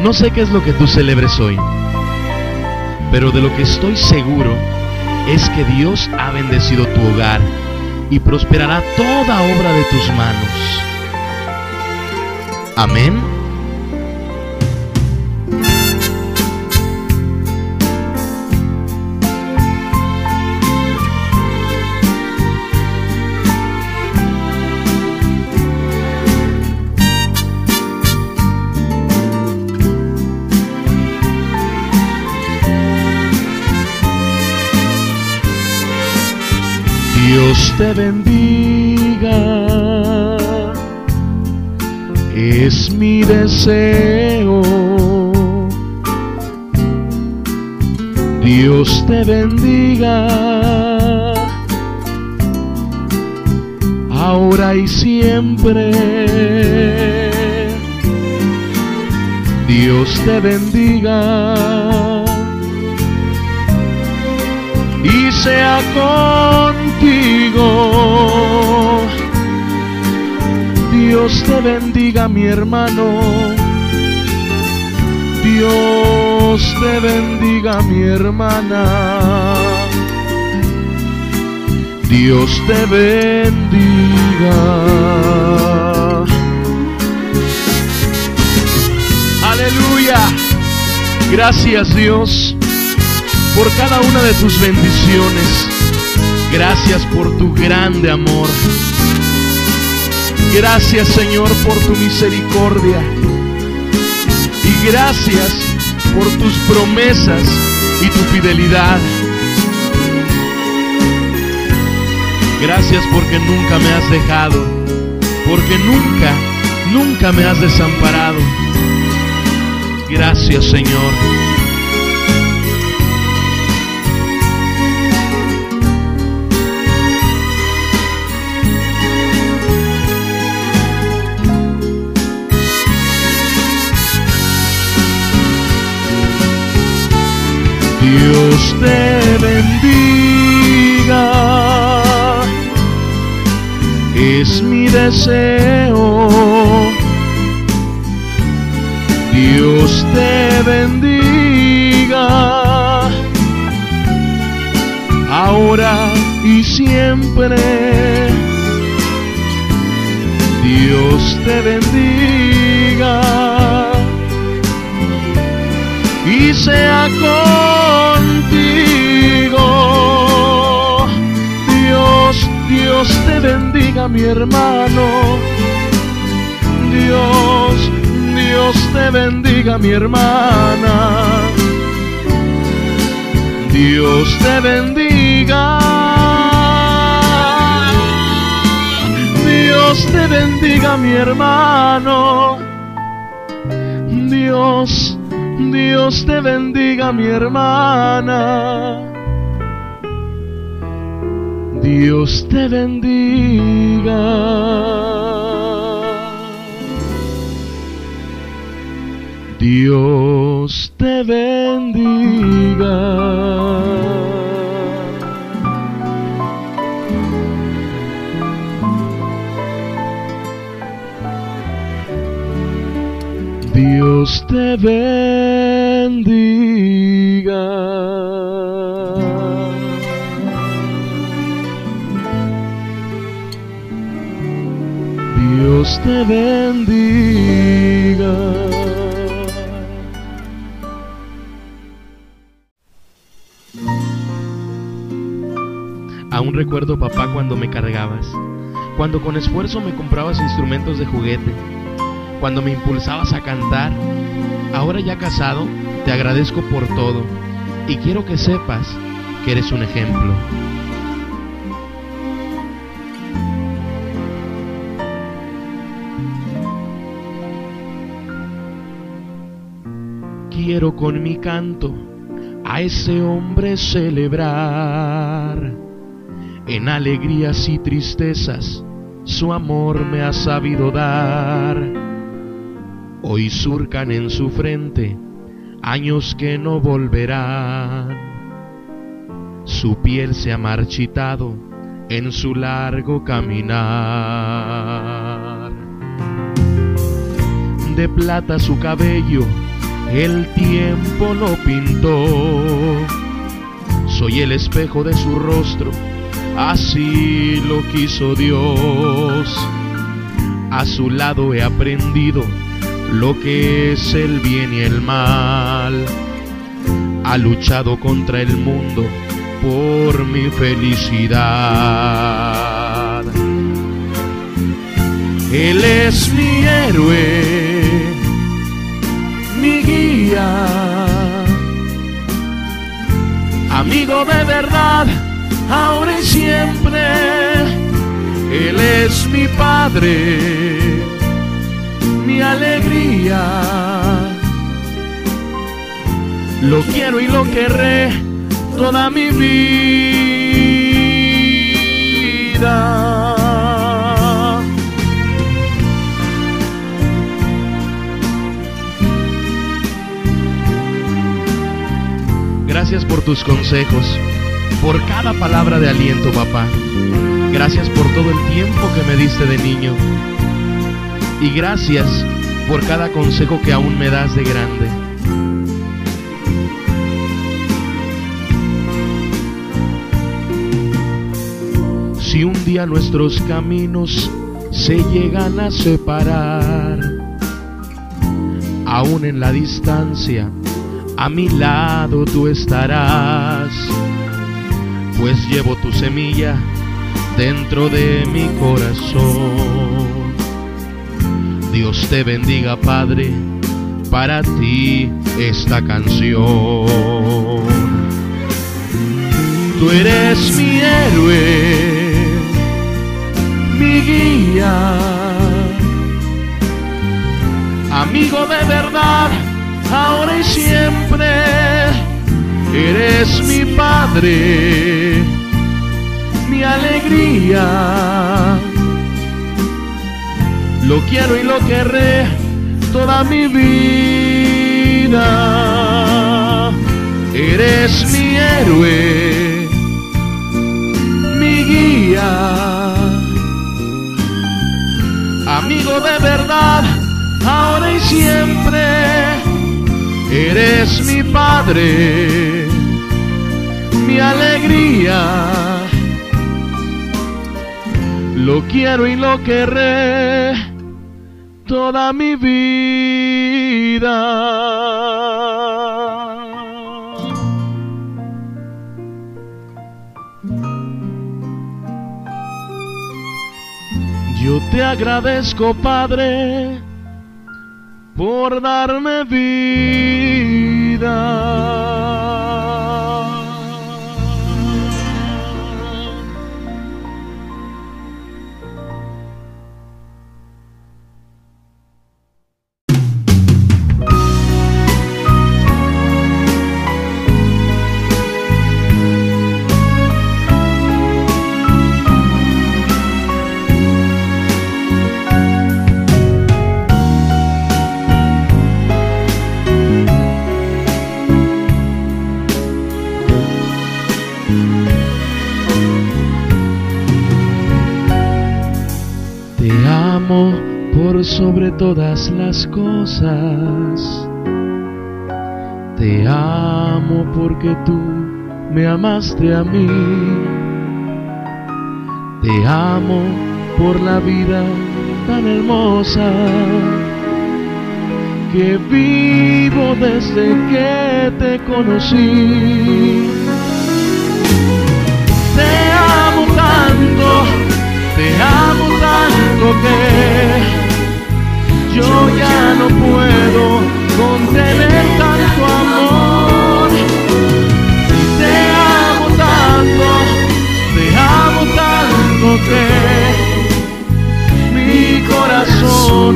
No sé qué es lo que tú celebres hoy, pero de lo que estoy seguro es que Dios ha bendecido tu hogar y prosperará toda obra de tus manos. Amén. Dios te bendiga, es mi deseo. Dios te bendiga, ahora y siempre. Dios te bendiga y sea contigo. Dios te bendiga mi hermano. Dios te bendiga mi hermana. Dios te bendiga. Aleluya. Gracias Dios por cada una de tus bendiciones. Gracias por tu grande amor. Gracias Señor por tu misericordia. Y gracias por tus promesas y tu fidelidad. Gracias porque nunca me has dejado. Porque nunca, nunca me has desamparado. Gracias Señor. Dios te bendiga, es mi deseo. Dios te bendiga, ahora y siempre. Dios te bendiga y sea contigo. Dios, te bendiga mi hermano. Dios, Dios te bendiga mi hermana. Dios te bendiga. Dios te bendiga mi hermano. Dios Dios te bendiga mi hermana. Dios te bendiga. Dios te bendiga. Dios te bendiga. Dios te bendiga. Aún recuerdo papá cuando me cargabas, cuando con esfuerzo me comprabas instrumentos de juguete cuando me impulsabas a cantar. Ahora ya casado, te agradezco por todo y quiero que sepas que eres un ejemplo. Quiero con mi canto a ese hombre celebrar en alegrías y tristezas su amor me ha sabido dar hoy surcan en su frente años que no volverán. Su piel se ha marchitado en su largo caminar. De plata su cabello el tiempo lo pintó. Soy el espejo de su rostro, así lo quiso Dios. A su lado he aprendido lo que es el bien y el mal. Ha luchado contra el mundo por mi felicidad. Él es mi héroe, mi guía, amigo de verdad, ahora y siempre. Él es mi padre, mi alegría. Lo quiero y lo querré toda mi vida. Por tus consejos, por cada palabra de aliento, papá. Gracias por todo el tiempo que me diste de niño. Y gracias por cada consejo que aún me das de grande. Si un día nuestros caminos se llegan a separar, aún en la distancia, a mi lado tú estarás, pues llevo tu semilla dentro de mi corazón. Dios te bendiga, Padre, para ti esta canción. Tú eres mi héroe, mi guía, amigo de verdad, ahora y siempre. Eres mi Padre, mi alegría. Lo quiero y lo querré toda mi vida. Eres mi héroe, mi guía, amigo de verdad, ahora y siempre. Eres mi padre, mi alegría. Lo quiero y lo querré toda mi vida. Yo te agradezco, Padre, por darme vida. Todas las cosas. Te amo porque tú me amaste a mí. Te amo por la vida tan hermosa que vivo desde que te conocí. Te amo tanto, te amo tanto que yo ya no puedo contener tanto amor. Te amo tanto, te amo tanto que mi corazón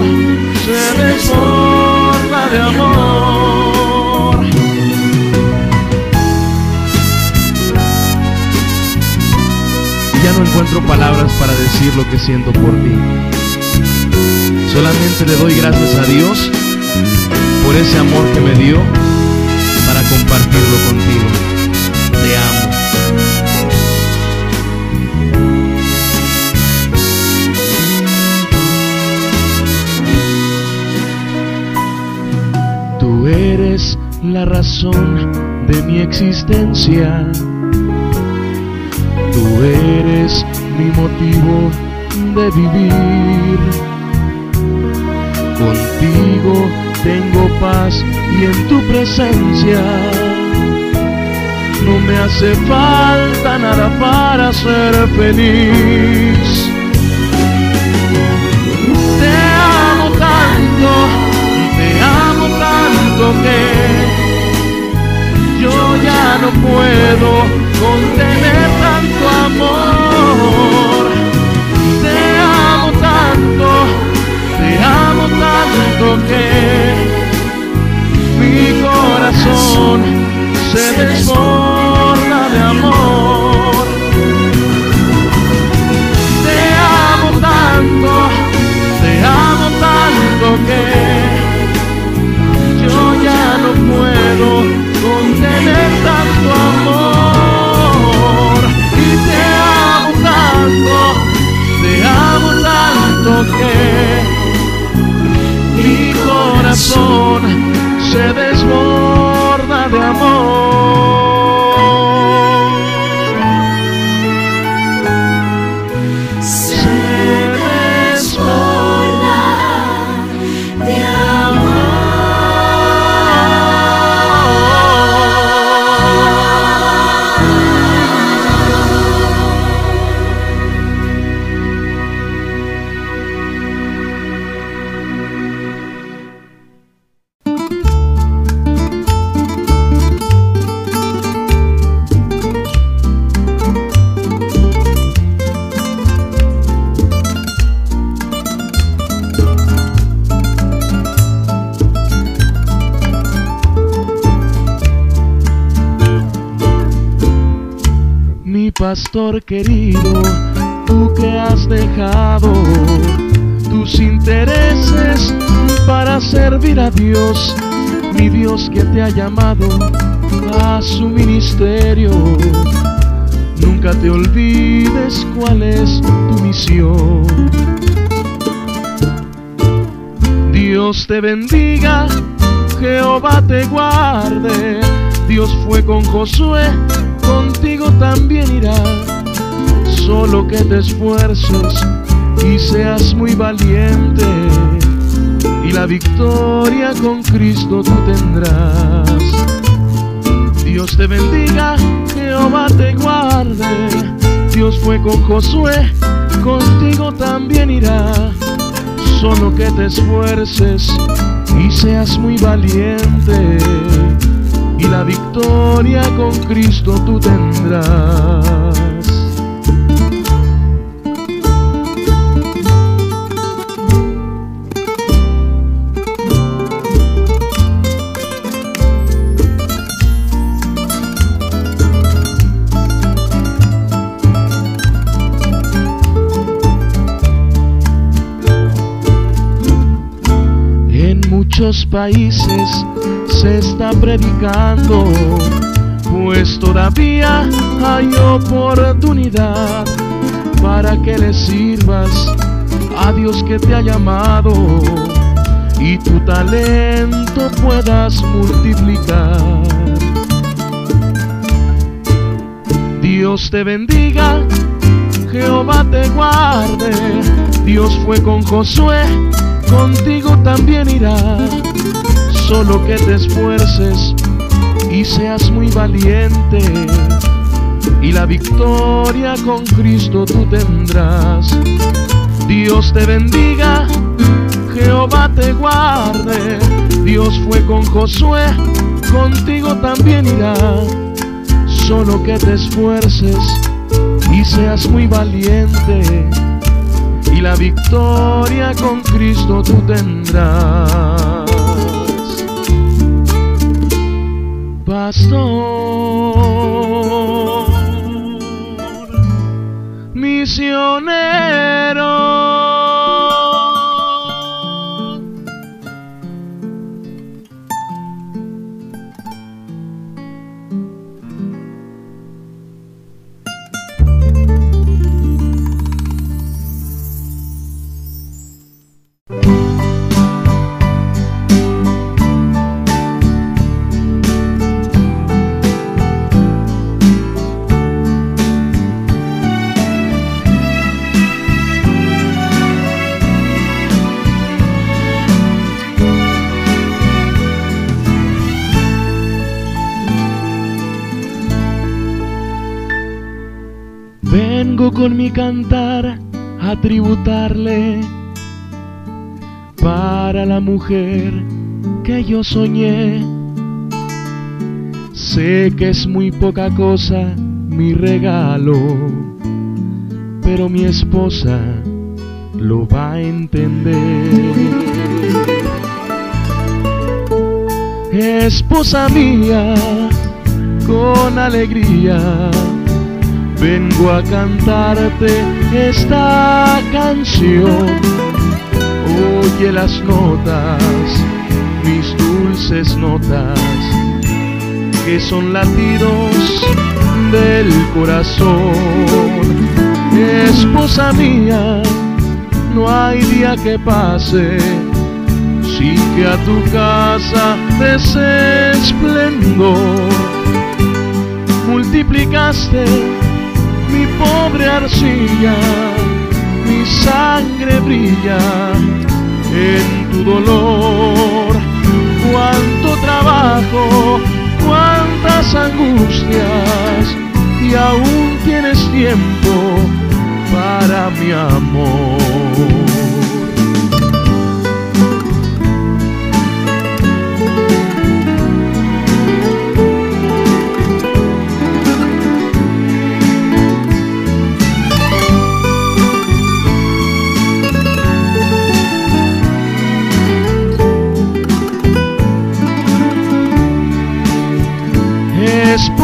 se desborda de amor. Ya no encuentro palabras para decir lo que siento por ti. Solamente le doy gracias a Dios por ese amor que me dio para compartirlo contigo. Te amo. Tú eres la razón de mi existencia. Tú eres mi motivo de vivir. Contigo tengo paz y en tu presencia no me hace falta nada para ser feliz. Te amo tanto, te amo tanto que yo ya no puedo contener pastor querido, tú que has dejado tus intereses para servir a Dios, mi Dios que te ha llamado a su ministerio. Nunca te olvides cuál es tu misión. Dios te bendiga, Jehová te guarde. Dios fue con Josué también irá, solo que te esfuerces y seas muy valiente, y la victoria con Cristo tú tendrás. Dios te bendiga, Jehová te guarde, Dios fue con Josué, contigo también irá, solo que te esfuerces y seas muy valiente y la victoria con Cristo tú tendrás. En muchos países se está predicando, pues todavía hay oportunidad para que le sirvas a Dios que te ha llamado y tu talento puedas multiplicar. Dios te bendiga, Jehová te guarde, Dios fue con Josué, contigo también irá solo que te esfuerces y seas muy valiente y la victoria con Cristo tú tendrás. Dios te bendiga, Jehová te guarde, Dios fue con Josué, contigo también irá, solo que te esfuerces y seas muy valiente y la victoria con Cristo tú tendrás. Pastor, misionero. Con mi cantar a tributarle para la mujer que yo soñé. Sé que es muy poca cosa mi regalo, pero mi esposa lo va a entender. Esposa mía, con alegría vengo a cantarte esta canción. Oye las notas, mis dulces notas, que son latidos del corazón. Esposa mía, no hay día que pase sin que a tu casa des esplendor. Multiplicaste mi pobre arcilla, mi sangre brilla en tu dolor.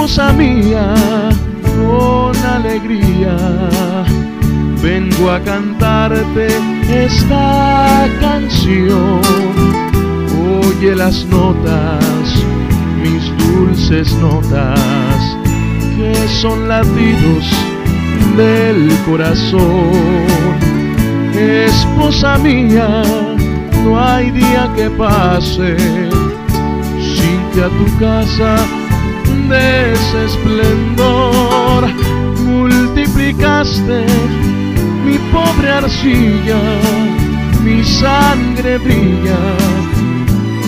Esposa mía, con alegría vengo a cantarte esta canción. Oye las notas, mis dulces notas, que son latidos del corazón. Esposa mía, no hay día que pase sin que a tu casa esplendor multiplicaste mi pobre arcilla, mi sangre brilla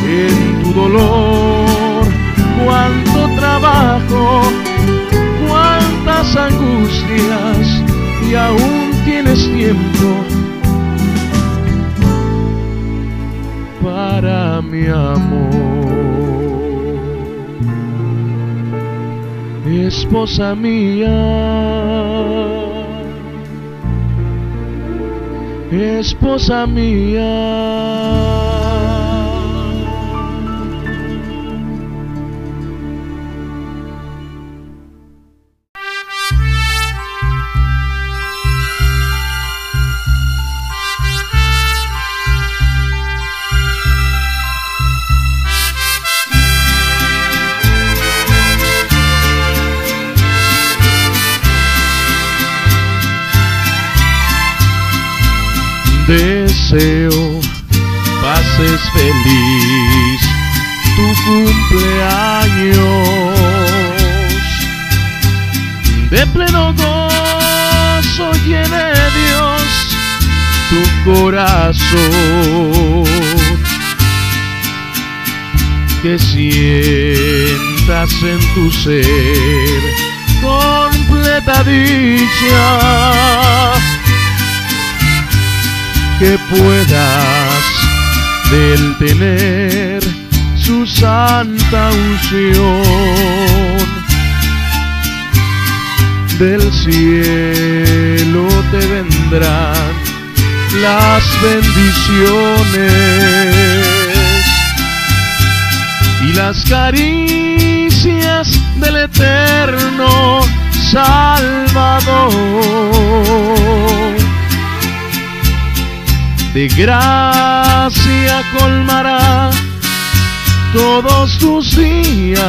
en tu dolor. Cuánto trabajo, cuántas angustias y aún tienes tiempo para mi amor. Esposa mía, esposa mía. Deseo pases feliz tu cumpleaños. De pleno gozo llene Dios tu corazón. Que sientas en tu ser completa dicha que puedas del tener su santa unción. Del cielo te vendrán las bendiciones y las caricias del eterno Salvador de gracia colmará todos tus días.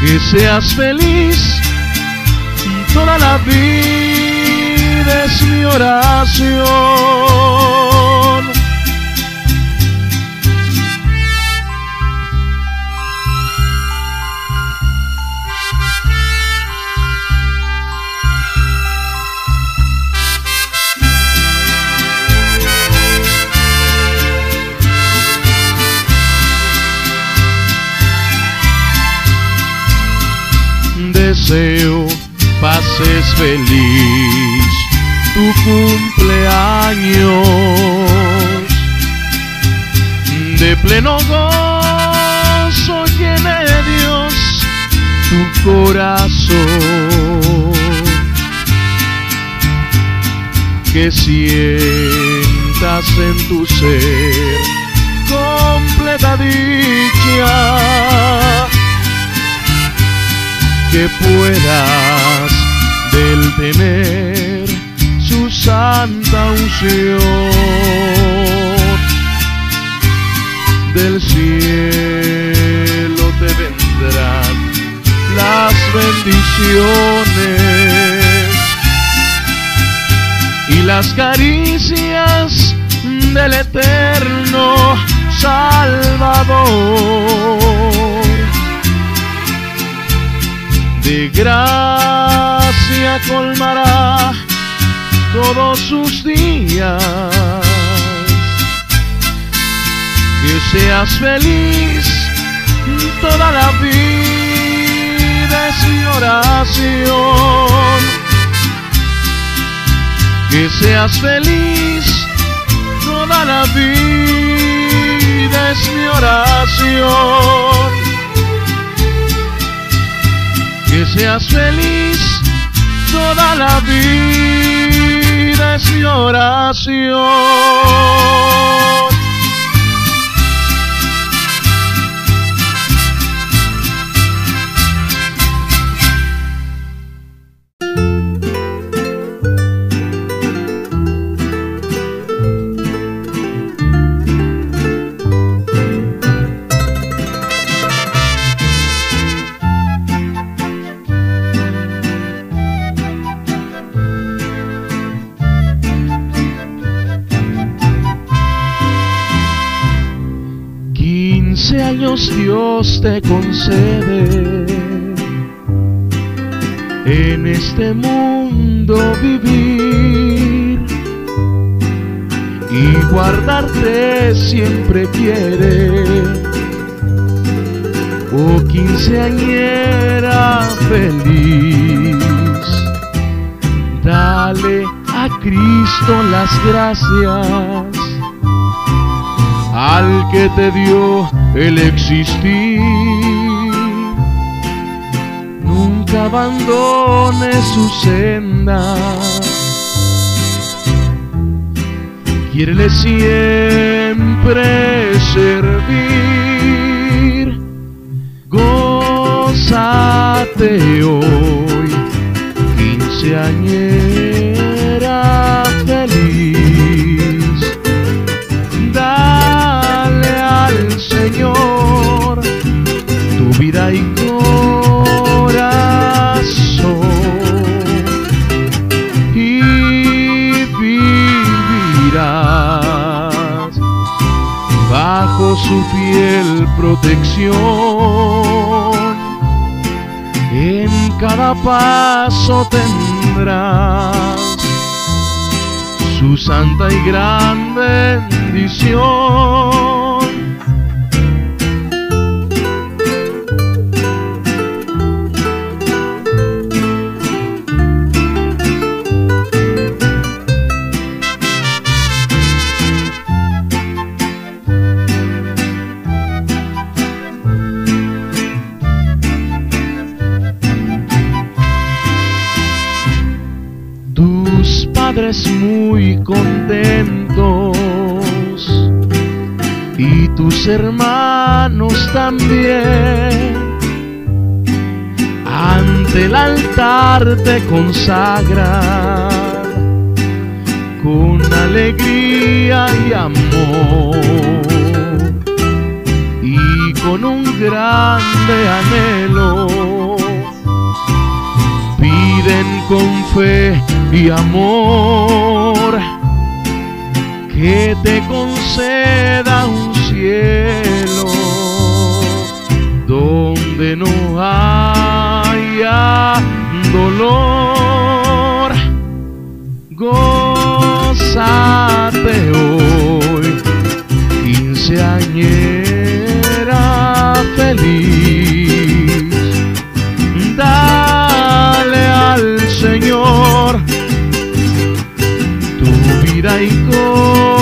Que seas feliz toda la vida es mi oración. Deseo haces feliz tu cumpleaños. De pleno gozo llene Dios tu corazón. Que sientas en tu ser completa dicha que puedas del tener su santa unción. Del cielo te vendrán las bendiciones y las caricias del eterno Salvador gracia colmará todos sus días. Que seas feliz toda la vida es mi oración. Que seas feliz toda la vida es mi oración que seas feliz toda la vida es mi oración. Dios te concede en este mundo vivir y guardarte siempre quiere. Oh quinceañera feliz, dale a Cristo las gracias al que te dio el existir. Nunca abandone su senda. Quiere siempre servir. Gózate hoy, quinceañera vida y corazón y vivirás bajo su fiel protección. En cada paso tendrás su santa y gran bendición. Muy contentos. Y tus hermanos también. Ante el altar te consagran con alegría y amor. Y con un grande anhelo piden con fe y amor que te conceda un cielo donde no haya dolor. Gózate hoy, quinceañera feliz. Dale al Señor tu vida y corazón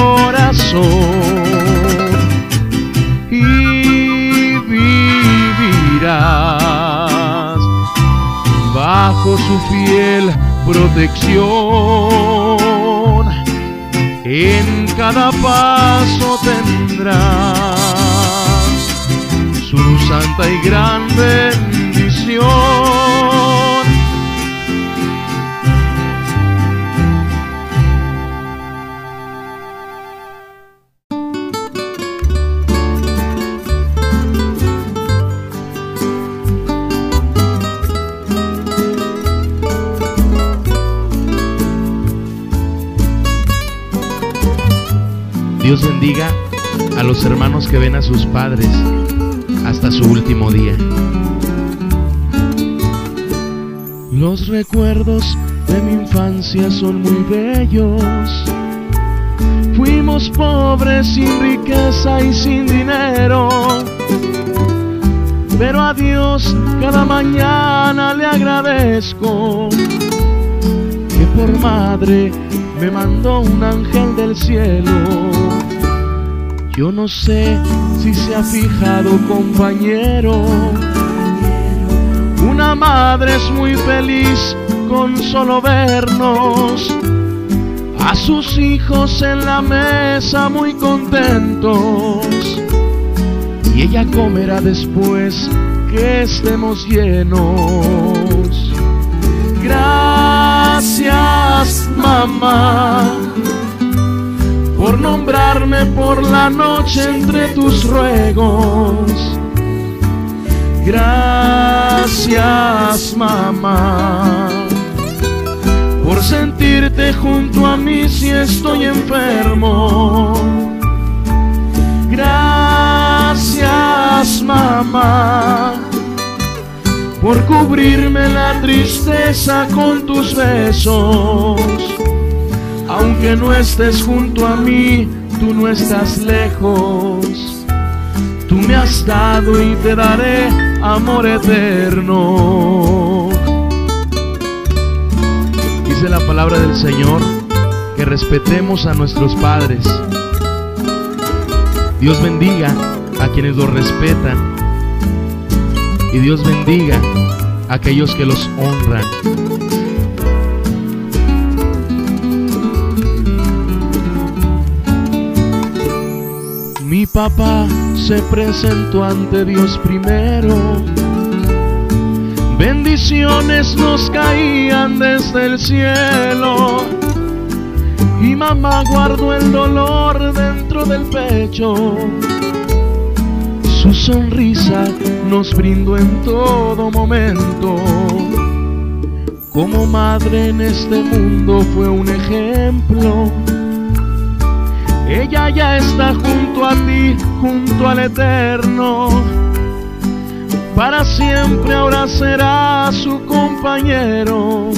y vivirás bajo su fiel protección. En cada paso tendrás su santa y gran bendición. Dios bendiga a los hermanos que ven a sus padres hasta su último día. Los recuerdos de mi infancia son muy bellos. Fuimos pobres sin riqueza y sin dinero. Pero a Dios cada mañana le agradezco que por madre me mandó un ángel del cielo. Yo no sé si se ha fijado, compañero. Una madre es muy feliz con solo vernos. A sus hijos en la mesa muy contentos. Y ella comerá después que estemos llenos. Gracias, mamá, por la noche entre tus ruegos. Gracias, mamá, por sentirte junto a mí si estoy enfermo. Gracias, mamá por cubrirme la tristeza con tus besos. Aunque no estés junto a mí, tú no estás lejos. Tú me has dado y te daré amor eterno. Dice la palabra del Señor que respetemos a nuestros padres. Dios bendiga a quienes los respetan y Dios bendiga a aquellos que los honran. Papá se presentó ante Dios primero. Bendiciones nos caían desde el cielo. Y mamá guardó el dolor dentro del pecho su sonrisa nos brindó en todo momento. Como madre en este mundo fue un ejemplo. Ella ya está junto a ti, junto al eterno. Para siempre ahora será su compañero.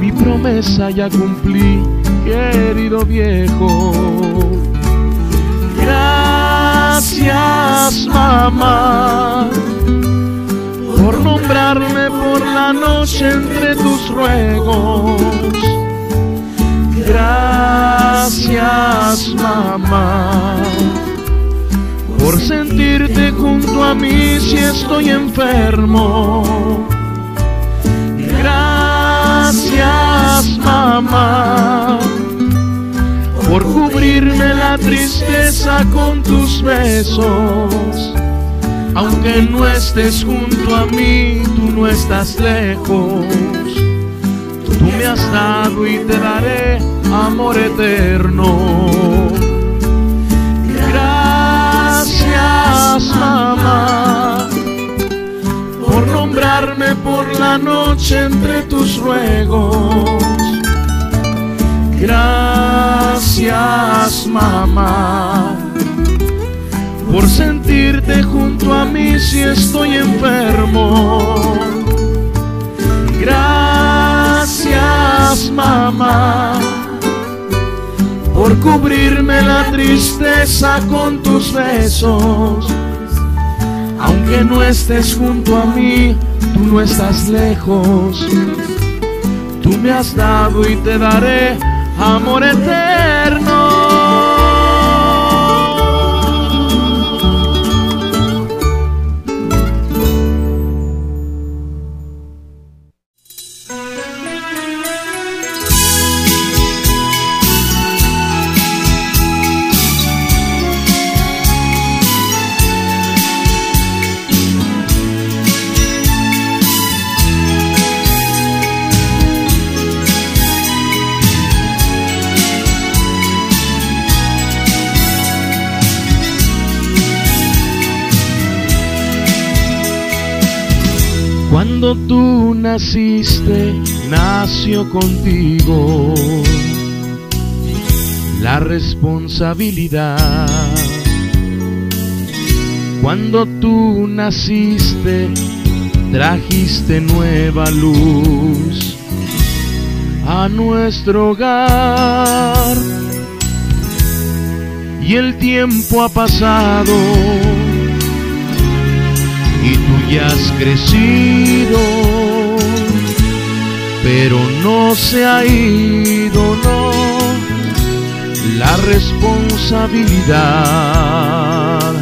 Mi promesa ya cumplí, querido viejo. Gracias mamá por nombrarme por la noche entre tus ruegos. Gracias mamá por sentirte junto a mí si estoy enfermo. Gracias mamá por cubrirme la tristeza con tus besos. Aunque no estés junto a mí, tú no estás lejos. Tú me has dado y te daré amor eterno. Gracias, mamá, por nombrarme por la noche entre tus ruegos. Gracias mamá por sentirte junto a mí si estoy enfermo. Gracias mamá cubrirme la tristeza con tus besos. Aunque no estés junto a mí, tú no estás lejos. Tú me has dado y te daré amor eterno. Tú naciste, nació contigo la responsabilidad. Cuando tú naciste, trajiste nueva luz a nuestro hogar. Y el tiempo ha pasado has crecido, pero no se ha ido, no, la responsabilidad.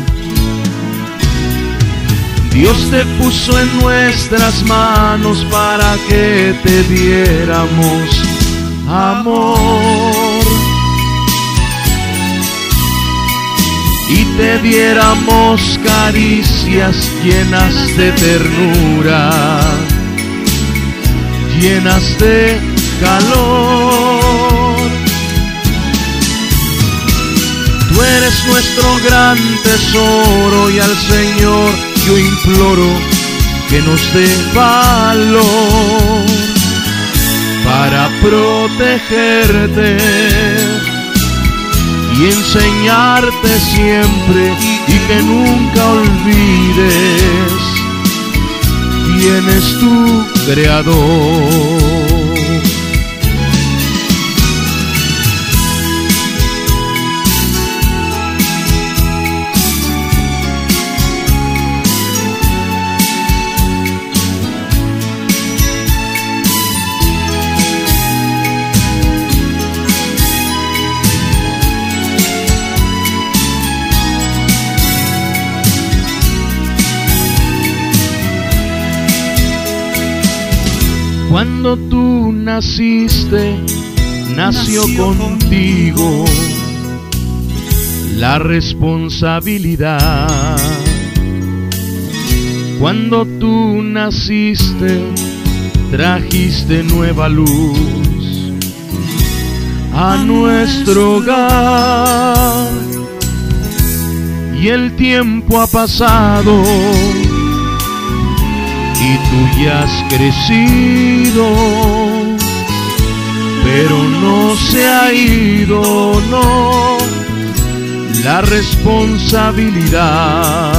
Dios te puso en nuestras manos para que te diéramos amor y te diéramos caricias llenas de ternura, llenas de calor. Tú eres nuestro gran tesoro y al Señor yo imploro que nos dé valor para protegerte y enseñarte siempre y que nunca olvides quién es tu creador. Cuando tú naciste, nació, contigo la responsabilidad. Cuando tú naciste, trajiste nueva luz a nuestro hogar. Y el tiempo ha pasado tú ya has crecido, pero no se ha ido, no, la responsabilidad.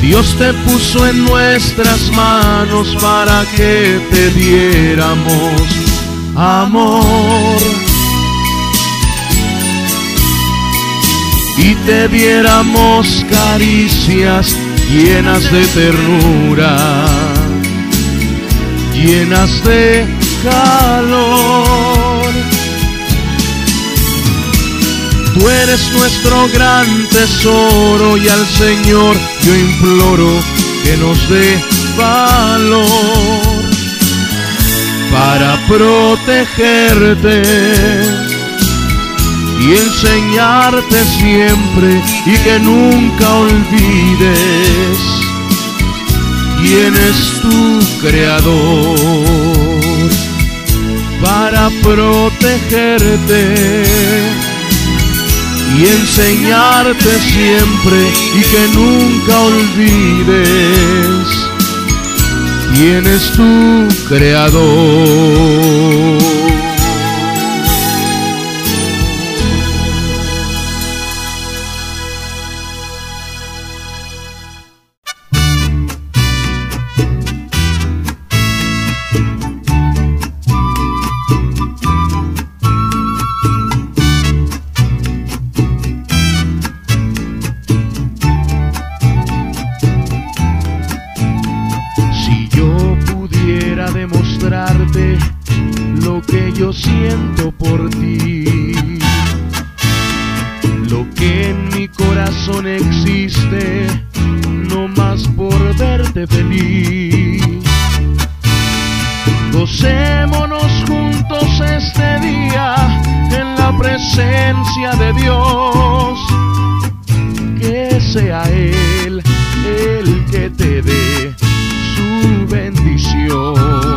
Dios te puso en nuestras manos para que te diéramos amor y te diéramos caricias llenas de ternura, llenas de calor. Tú eres nuestro gran tesoro y al Señor yo imploro que nos dé valor para protegerte y enseñarte siempre y que nunca olvides quién es tu creador para protegerte y enseñarte siempre y que nunca olvides quién es tu creador. Siento por ti, lo que en mi corazón existe, no más por verte feliz. Gocémonos juntos este día en la presencia de Dios. Que sea Él el que te dé su bendición.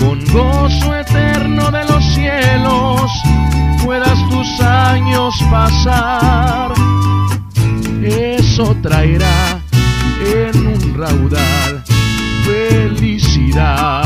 con gozo eterno de los cielos puedas tus años pasar. Eso traerá en un raudal felicidad.